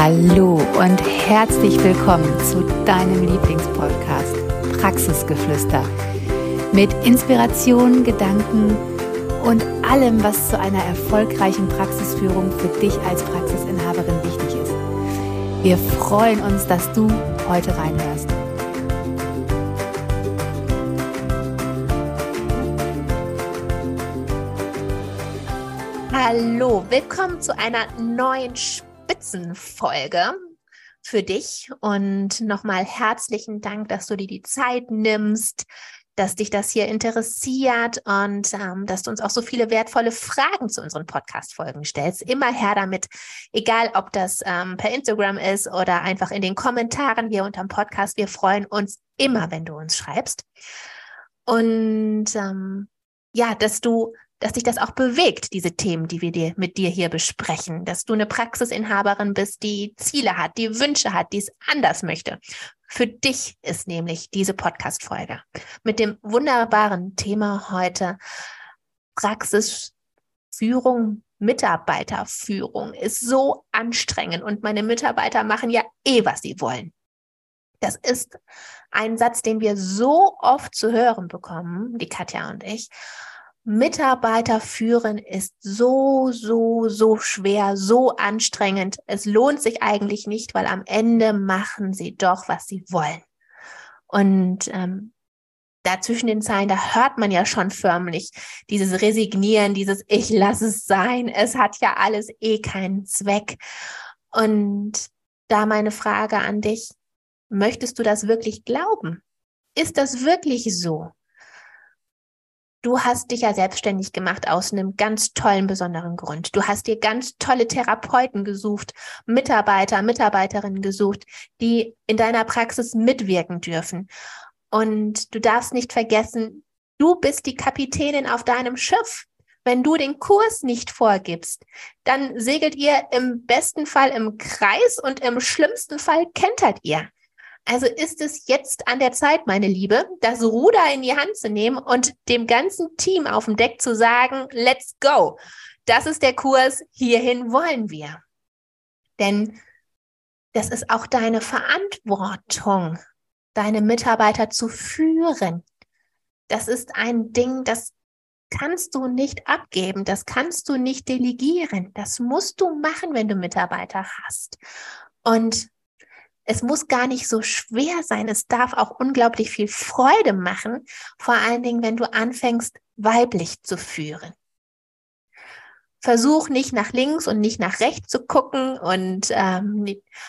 Hallo und herzlich willkommen zu deinem Lieblingspodcast Praxisgeflüster mit Inspiration, Gedanken und allem, was zu einer erfolgreichen Praxisführung für dich als Praxisinhaberin wichtig ist. Wir freuen uns, dass du heute reinhörst. Hallo, willkommen zu einer neuen Spitzenfolge für dich und nochmal herzlichen Dank, dass du dir die Zeit nimmst, dass dich das hier interessiert und ähm, dass du uns auch so viele wertvolle Fragen zu unseren Podcast-Folgen stellst. Immer her damit, egal ob das ähm, per Instagram ist oder einfach in den Kommentaren hier unterm Podcast. Wir freuen uns immer, wenn du uns schreibst. Und ähm, ja, dass du dass dich das auch bewegt, diese Themen, die wir dir, mit dir hier besprechen, dass du eine Praxisinhaberin bist, die Ziele hat, die Wünsche hat, die es anders möchte. Für dich ist nämlich diese Podcast-Folge mit dem wunderbaren Thema heute Praxisführung, Mitarbeiterführung ist so anstrengend und meine Mitarbeiter machen ja eh, was sie wollen. Das ist ein Satz, den wir so oft zu hören bekommen, die Katja und ich. Mitarbeiter führen ist so, so, so schwer, so anstrengend. Es lohnt sich eigentlich nicht, weil am Ende machen sie doch, was sie wollen. Und ähm, da zwischen den Zeilen, da hört man ja schon förmlich dieses Resignieren, dieses Ich lasse es sein. Es hat ja alles eh keinen Zweck. Und da meine Frage an dich, möchtest du das wirklich glauben? Ist das wirklich so? Du hast dich ja selbstständig gemacht aus einem ganz tollen, besonderen Grund. Du hast dir ganz tolle Therapeuten gesucht, Mitarbeiter, Mitarbeiterinnen gesucht, die in deiner Praxis mitwirken dürfen. Und du darfst nicht vergessen, du bist die Kapitänin auf deinem Schiff. Wenn du den Kurs nicht vorgibst, dann segelt ihr im besten Fall im Kreis und im schlimmsten Fall kentert ihr. Also ist es jetzt an der Zeit, meine Liebe, das Ruder in die Hand zu nehmen und dem ganzen Team auf dem Deck zu sagen, let's go. Das ist der Kurs, hierhin wollen wir. Denn das ist auch deine Verantwortung, deine Mitarbeiter zu führen. Das ist ein Ding, das kannst du nicht abgeben, das kannst du nicht delegieren. Das musst du machen, wenn du Mitarbeiter hast. Und es muss gar nicht so schwer sein. Es darf auch unglaublich viel Freude machen, vor allen Dingen, wenn du anfängst, weiblich zu führen. Versuch nicht nach links und nicht nach rechts zu gucken und ähm,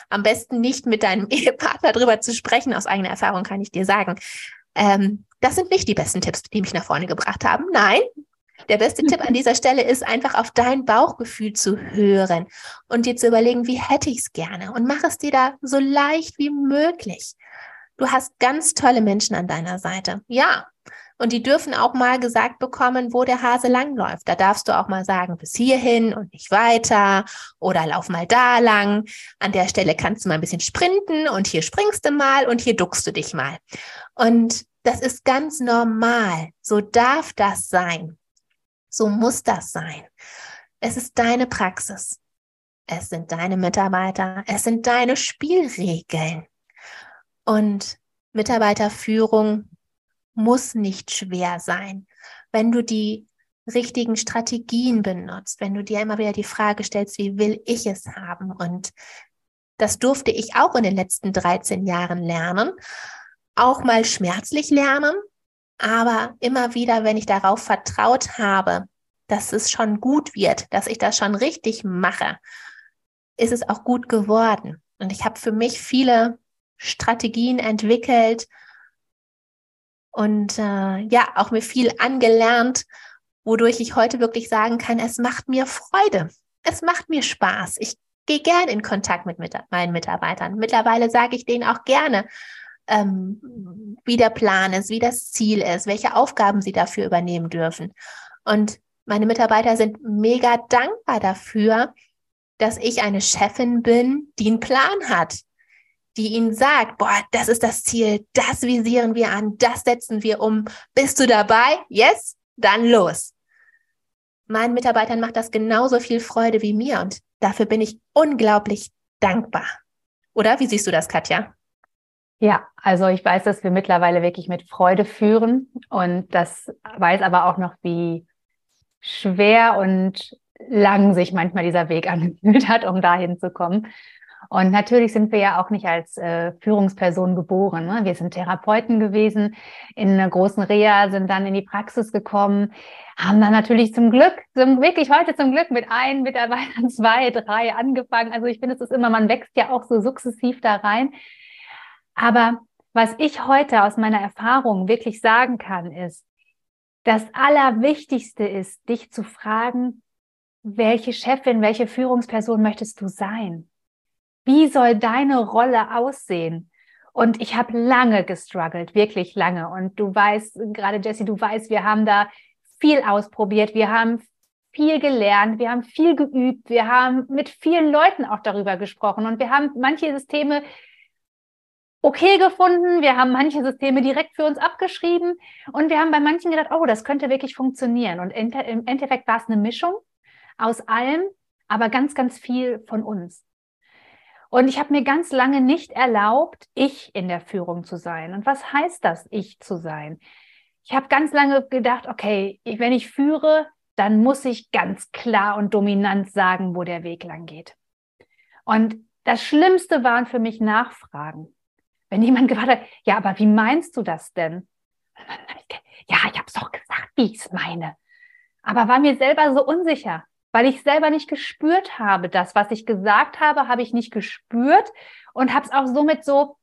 am besten nicht mit deinem Ehepartner drüber zu sprechen. Aus eigener Erfahrung kann ich dir sagen. Ähm, das sind nicht die besten Tipps, die mich nach vorne gebracht haben. Nein, der beste Tipp an dieser Stelle ist einfach auf dein Bauchgefühl zu hören und dir zu überlegen, wie hätte ich es gerne und mach es dir da so leicht wie möglich. Du hast ganz tolle Menschen an deiner Seite. Ja. Und die dürfen auch mal gesagt bekommen, wo der Hase langläuft. Da darfst du auch mal sagen, bis hierhin und nicht weiter oder lauf mal da lang. An der Stelle kannst du mal ein bisschen sprinten und hier springst du mal und hier duckst du dich mal. Und das ist ganz normal. So darf das sein. So muss das sein. Es ist deine Praxis. Es sind deine Mitarbeiter. Es sind deine Spielregeln. Und Mitarbeiterführung muss nicht schwer sein. Wenn du die richtigen Strategien benutzt, wenn du dir immer wieder die Frage stellst, wie will ich es haben? Und das durfte ich auch in den letzten 13 Jahren lernen. Auch mal schmerzlich lernen, aber immer wieder, wenn ich darauf vertraut habe, dass es schon gut wird, dass ich das schon richtig mache, ist es auch gut geworden. Und ich habe für mich viele Strategien entwickelt und äh, ja, auch mir viel angelernt, wodurch ich heute wirklich sagen kann, es macht mir Freude. Es macht mir Spaß. Ich gehe gern in Kontakt mit, mit meinen Mitarbeitern. Mittlerweile sage ich denen auch gerne, ähm, wie der Plan ist, wie das Ziel ist, welche Aufgaben sie dafür übernehmen dürfen. Und meine Mitarbeiter sind mega dankbar dafür, dass ich eine Chefin bin, die einen Plan hat, die ihnen sagt, boah, das ist das Ziel, das visieren wir an, das setzen wir um. Bist du dabei? Yes? Dann los. Meinen Mitarbeitern macht das genauso viel Freude wie mir und dafür bin ich unglaublich dankbar. Oder wie siehst du das, Katja? Ja, also ich weiß, dass wir mittlerweile wirklich mit Freude führen und das weiß aber auch noch, wie schwer und lang sich manchmal dieser Weg angefühlt hat, um dahin zu kommen. Und natürlich sind wir ja auch nicht als äh, Führungsperson geboren. Ne? Wir sind Therapeuten gewesen, in einer großen Reha, sind dann in die Praxis gekommen, haben dann natürlich zum Glück, zum, wirklich heute zum Glück mit ein Mitarbeitern, zwei, drei angefangen. Also ich finde, es ist immer, man wächst ja auch so sukzessiv da rein. Aber was ich heute aus meiner Erfahrung wirklich sagen kann, ist, das Allerwichtigste ist, dich zu fragen, welche Chefin, welche Führungsperson möchtest du sein? Wie soll deine Rolle aussehen? Und ich habe lange gestruggelt, wirklich lange. Und du weißt, gerade Jessie, du weißt, wir haben da viel ausprobiert, wir haben viel gelernt, wir haben viel geübt, wir haben mit vielen Leuten auch darüber gesprochen und wir haben manche Systeme okay gefunden, wir haben manche Systeme direkt für uns abgeschrieben und wir haben bei manchen gedacht, oh, das könnte wirklich funktionieren. Und im Endeffekt war es eine Mischung aus allem, aber ganz, ganz viel von uns. Und ich habe mir ganz lange nicht erlaubt, ich in der Führung zu sein. Und was heißt das, ich zu sein? Ich habe ganz lange gedacht, okay, wenn ich führe, dann muss ich ganz klar und dominant sagen, wo der Weg lang geht. Und das Schlimmste waren für mich Nachfragen. Wenn jemand gefragt hat, ja, aber wie meinst du das denn? Ja, ich habe es doch gesagt, wie ich es meine. Aber war mir selber so unsicher weil ich selber nicht gespürt habe. Das, was ich gesagt habe, habe ich nicht gespürt und habe es auch somit so,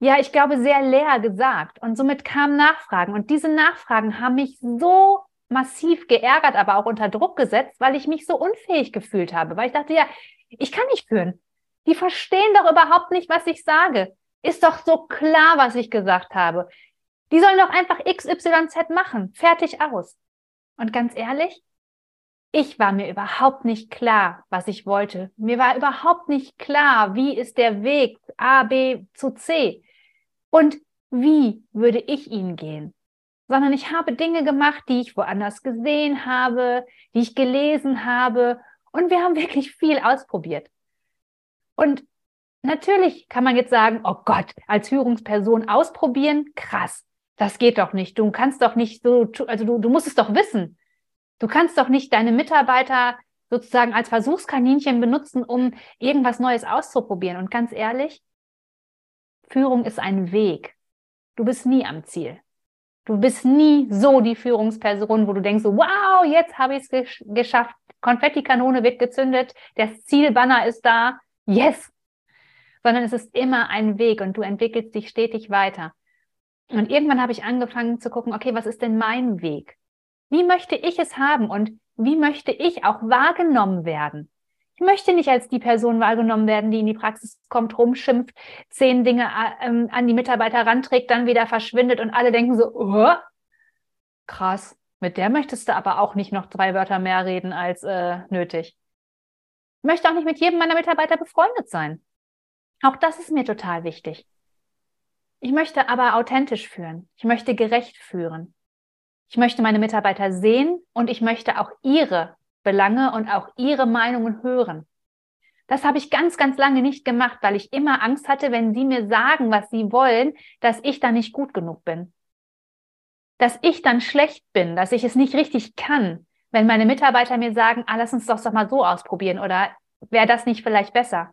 ja, ich glaube, sehr leer gesagt. Und somit kamen Nachfragen. Und diese Nachfragen haben mich so massiv geärgert, aber auch unter Druck gesetzt, weil ich mich so unfähig gefühlt habe. Weil ich dachte, ja, ich kann nicht führen. Die verstehen doch überhaupt nicht, was ich sage. Ist doch so klar, was ich gesagt habe. Die sollen doch einfach XYZ machen. Fertig aus. Und ganz ehrlich, ich war mir überhaupt nicht klar, was ich wollte. Mir war überhaupt nicht klar, wie ist der Weg A, B zu C und wie würde ich ihn gehen. Sondern ich habe Dinge gemacht, die ich woanders gesehen habe, die ich gelesen habe und wir haben wirklich viel ausprobiert. Und natürlich kann man jetzt sagen, oh Gott, als Führungsperson ausprobieren, krass, das geht doch nicht. Du kannst doch nicht so, also du, du musst es doch wissen. Du kannst doch nicht deine Mitarbeiter sozusagen als Versuchskaninchen benutzen, um irgendwas Neues auszuprobieren. Und ganz ehrlich, Führung ist ein Weg. Du bist nie am Ziel. Du bist nie so die Führungsperson, wo du denkst, wow, jetzt habe ich es geschafft. Konfettikanone wird gezündet, der Zielbanner ist da. Yes! Sondern es ist immer ein Weg und du entwickelst dich stetig weiter. Und irgendwann habe ich angefangen zu gucken, okay, was ist denn mein Weg? Wie möchte ich es haben und wie möchte ich auch wahrgenommen werden? Ich möchte nicht als die Person wahrgenommen werden, die in die Praxis kommt, rumschimpft, zehn Dinge äh, an die Mitarbeiter ranträgt, dann wieder verschwindet und alle denken so, oh, krass, mit der möchtest du aber auch nicht noch drei Wörter mehr reden als äh, nötig. Ich möchte auch nicht mit jedem meiner Mitarbeiter befreundet sein. Auch das ist mir total wichtig. Ich möchte aber authentisch führen. Ich möchte gerecht führen. Ich möchte meine Mitarbeiter sehen und ich möchte auch ihre Belange und auch ihre Meinungen hören. Das habe ich ganz, ganz lange nicht gemacht, weil ich immer Angst hatte, wenn sie mir sagen, was sie wollen, dass ich dann nicht gut genug bin. Dass ich dann schlecht bin, dass ich es nicht richtig kann, wenn meine Mitarbeiter mir sagen, ah, lass uns doch doch mal so ausprobieren oder wäre das nicht vielleicht besser?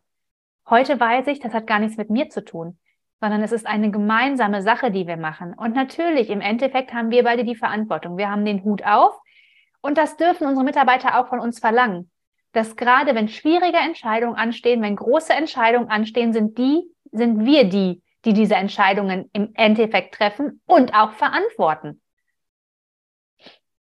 Heute weiß ich, das hat gar nichts mit mir zu tun sondern es ist eine gemeinsame Sache, die wir machen. Und natürlich, im Endeffekt haben wir beide die Verantwortung. Wir haben den Hut auf und das dürfen unsere Mitarbeiter auch von uns verlangen. Dass gerade wenn schwierige Entscheidungen anstehen, wenn große Entscheidungen anstehen, sind die, sind wir die, die diese Entscheidungen im Endeffekt treffen und auch verantworten.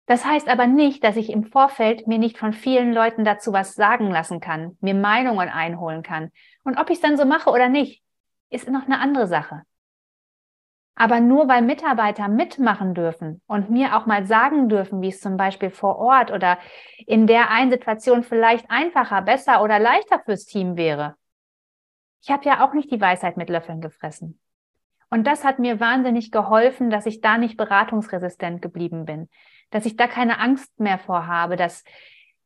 Das heißt aber nicht, dass ich im Vorfeld mir nicht von vielen Leuten dazu was sagen lassen kann, mir Meinungen einholen kann. Und ob ich es dann so mache oder nicht, ist noch eine andere Sache. Aber nur weil Mitarbeiter mitmachen dürfen und mir auch mal sagen dürfen, wie es zum Beispiel vor Ort oder in der einen Situation vielleicht einfacher, besser oder leichter fürs Team wäre. Ich habe ja auch nicht die Weisheit mit Löffeln gefressen. Und das hat mir wahnsinnig geholfen, dass ich da nicht beratungsresistent geblieben bin, dass ich da keine Angst mehr vorhabe, dass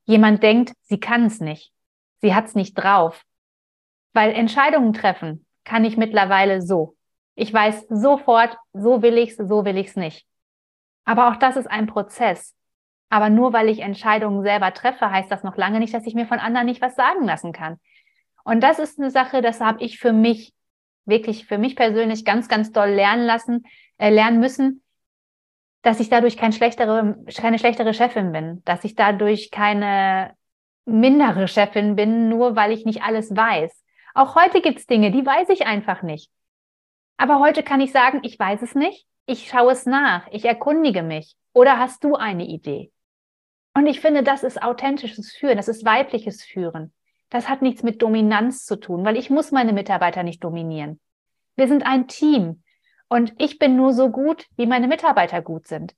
jemand denkt, sie kann es nicht, sie hat es nicht drauf, Weil Entscheidungen treffen kann ich mittlerweile so. Ich weiß sofort, so will ich's, so will ich's nicht. Aber auch das ist ein Prozess. Aber nur weil ich Entscheidungen selber treffe, heißt das noch lange nicht, dass ich mir von anderen nicht was sagen lassen kann. Und das ist eine Sache, das habe ich für mich wirklich für mich persönlich ganz, ganz doll lernen lassen, äh, lernen müssen, dass ich dadurch kein schlechtere, keine schlechtere Chefin bin, dass ich dadurch keine mindere Chefin bin, nur weil ich nicht alles weiß. Auch heute gibt's Dinge, die weiß ich einfach nicht. Aber heute kann ich sagen, ich weiß es nicht, ich schaue es nach, ich erkundige mich. Oder hast du eine Idee? Und ich finde, das ist authentisches Führen, das ist weibliches Führen. Das hat nichts mit Dominanz zu tun, weil ich muss meine Mitarbeiter nicht dominieren. Wir sind ein Team und ich bin nur so gut, wie meine Mitarbeiter gut sind.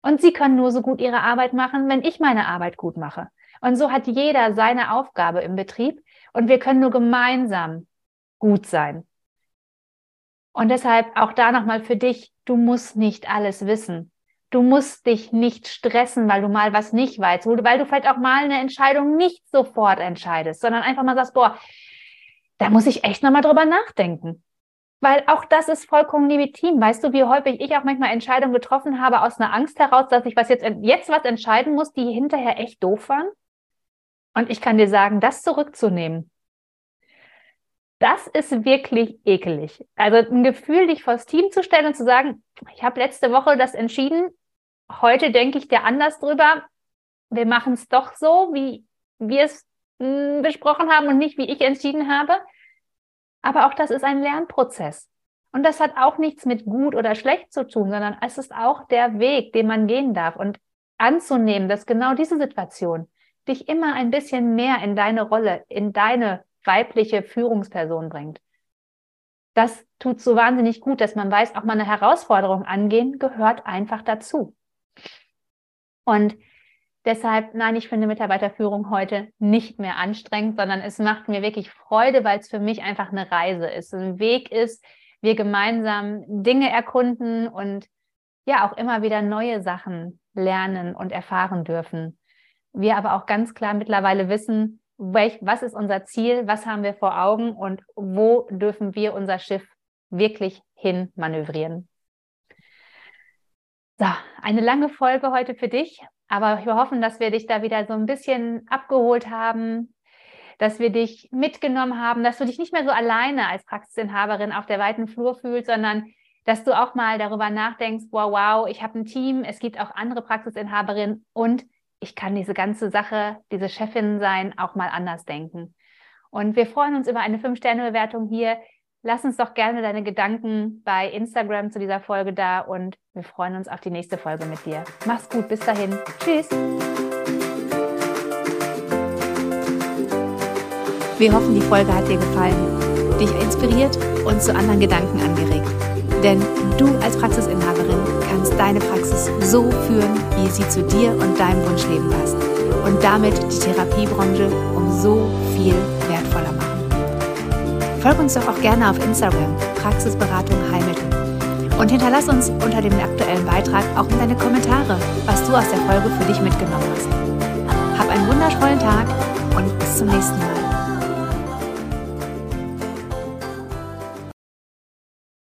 Und sie können nur so gut ihre Arbeit machen, wenn ich meine Arbeit gut mache. Und so hat jeder seine Aufgabe im Betrieb und wir können nur gemeinsam gut sein. Und deshalb auch da nochmal für dich, du musst nicht alles wissen. Du musst dich nicht stressen, weil du mal was nicht weißt, weil du vielleicht auch mal eine Entscheidung nicht sofort entscheidest, sondern einfach mal sagst, boah, da muss ich echt nochmal drüber nachdenken. Weil auch das ist vollkommen legitim. Weißt du, wie häufig ich auch manchmal Entscheidungen getroffen habe aus einer Angst heraus, dass ich was jetzt, jetzt was entscheiden muss, die hinterher echt doof waren? Und ich kann dir sagen, das zurückzunehmen, das ist wirklich ekelig. Also ein Gefühl, dich vors Team zu stellen und zu sagen, ich habe letzte Woche das entschieden, heute denke ich dir anders drüber. Wir machen es doch so, wie wir es hm, besprochen haben und nicht, wie ich entschieden habe. Aber auch das ist ein Lernprozess. Und das hat auch nichts mit gut oder schlecht zu tun, sondern es ist auch der Weg, den man gehen darf und anzunehmen, dass genau diese Situation dich immer ein bisschen mehr in deine Rolle, in deine weibliche Führungsperson bringt. Das tut so wahnsinnig gut, dass man weiß, auch mal eine Herausforderung angehen gehört einfach dazu. Und deshalb, nein, ich finde Mitarbeiterführung heute nicht mehr anstrengend, sondern es macht mir wirklich Freude, weil es für mich einfach eine Reise ist, ein Weg ist, wir gemeinsam Dinge erkunden und ja auch immer wieder neue Sachen lernen und erfahren dürfen. Wir aber auch ganz klar mittlerweile wissen, welch, was ist unser Ziel, was haben wir vor Augen und wo dürfen wir unser Schiff wirklich hin manövrieren. So, eine lange Folge heute für dich, aber wir hoffen, dass wir dich da wieder so ein bisschen abgeholt haben, dass wir dich mitgenommen haben, dass du dich nicht mehr so alleine als Praxisinhaberin auf der weiten Flur fühlst, sondern dass du auch mal darüber nachdenkst, wow, wow, ich habe ein Team, es gibt auch andere Praxisinhaberinnen und ich kann diese ganze Sache, diese Chefin sein, auch mal anders denken. Und wir freuen uns über eine 5-Sterne-Bewertung hier. Lass uns doch gerne deine Gedanken bei Instagram zu dieser Folge da und wir freuen uns auf die nächste Folge mit dir. Mach's gut, bis dahin. Tschüss. Wir hoffen, die Folge hat dir gefallen, dich inspiriert und zu anderen Gedanken angeregt. Denn du als Praxisinhaberin kannst deine Praxis so führen, wie sie zu dir und deinem Wunschleben passt. Und damit die Therapiebranche um so viel wertvoller machen. Folg uns doch auch gerne auf Instagram, Praxisberatung Heilmittel. Und hinterlass uns unter dem aktuellen Beitrag auch deine Kommentare, was du aus der Folge für dich mitgenommen hast. Hab einen wundervollen Tag und bis zum nächsten Mal.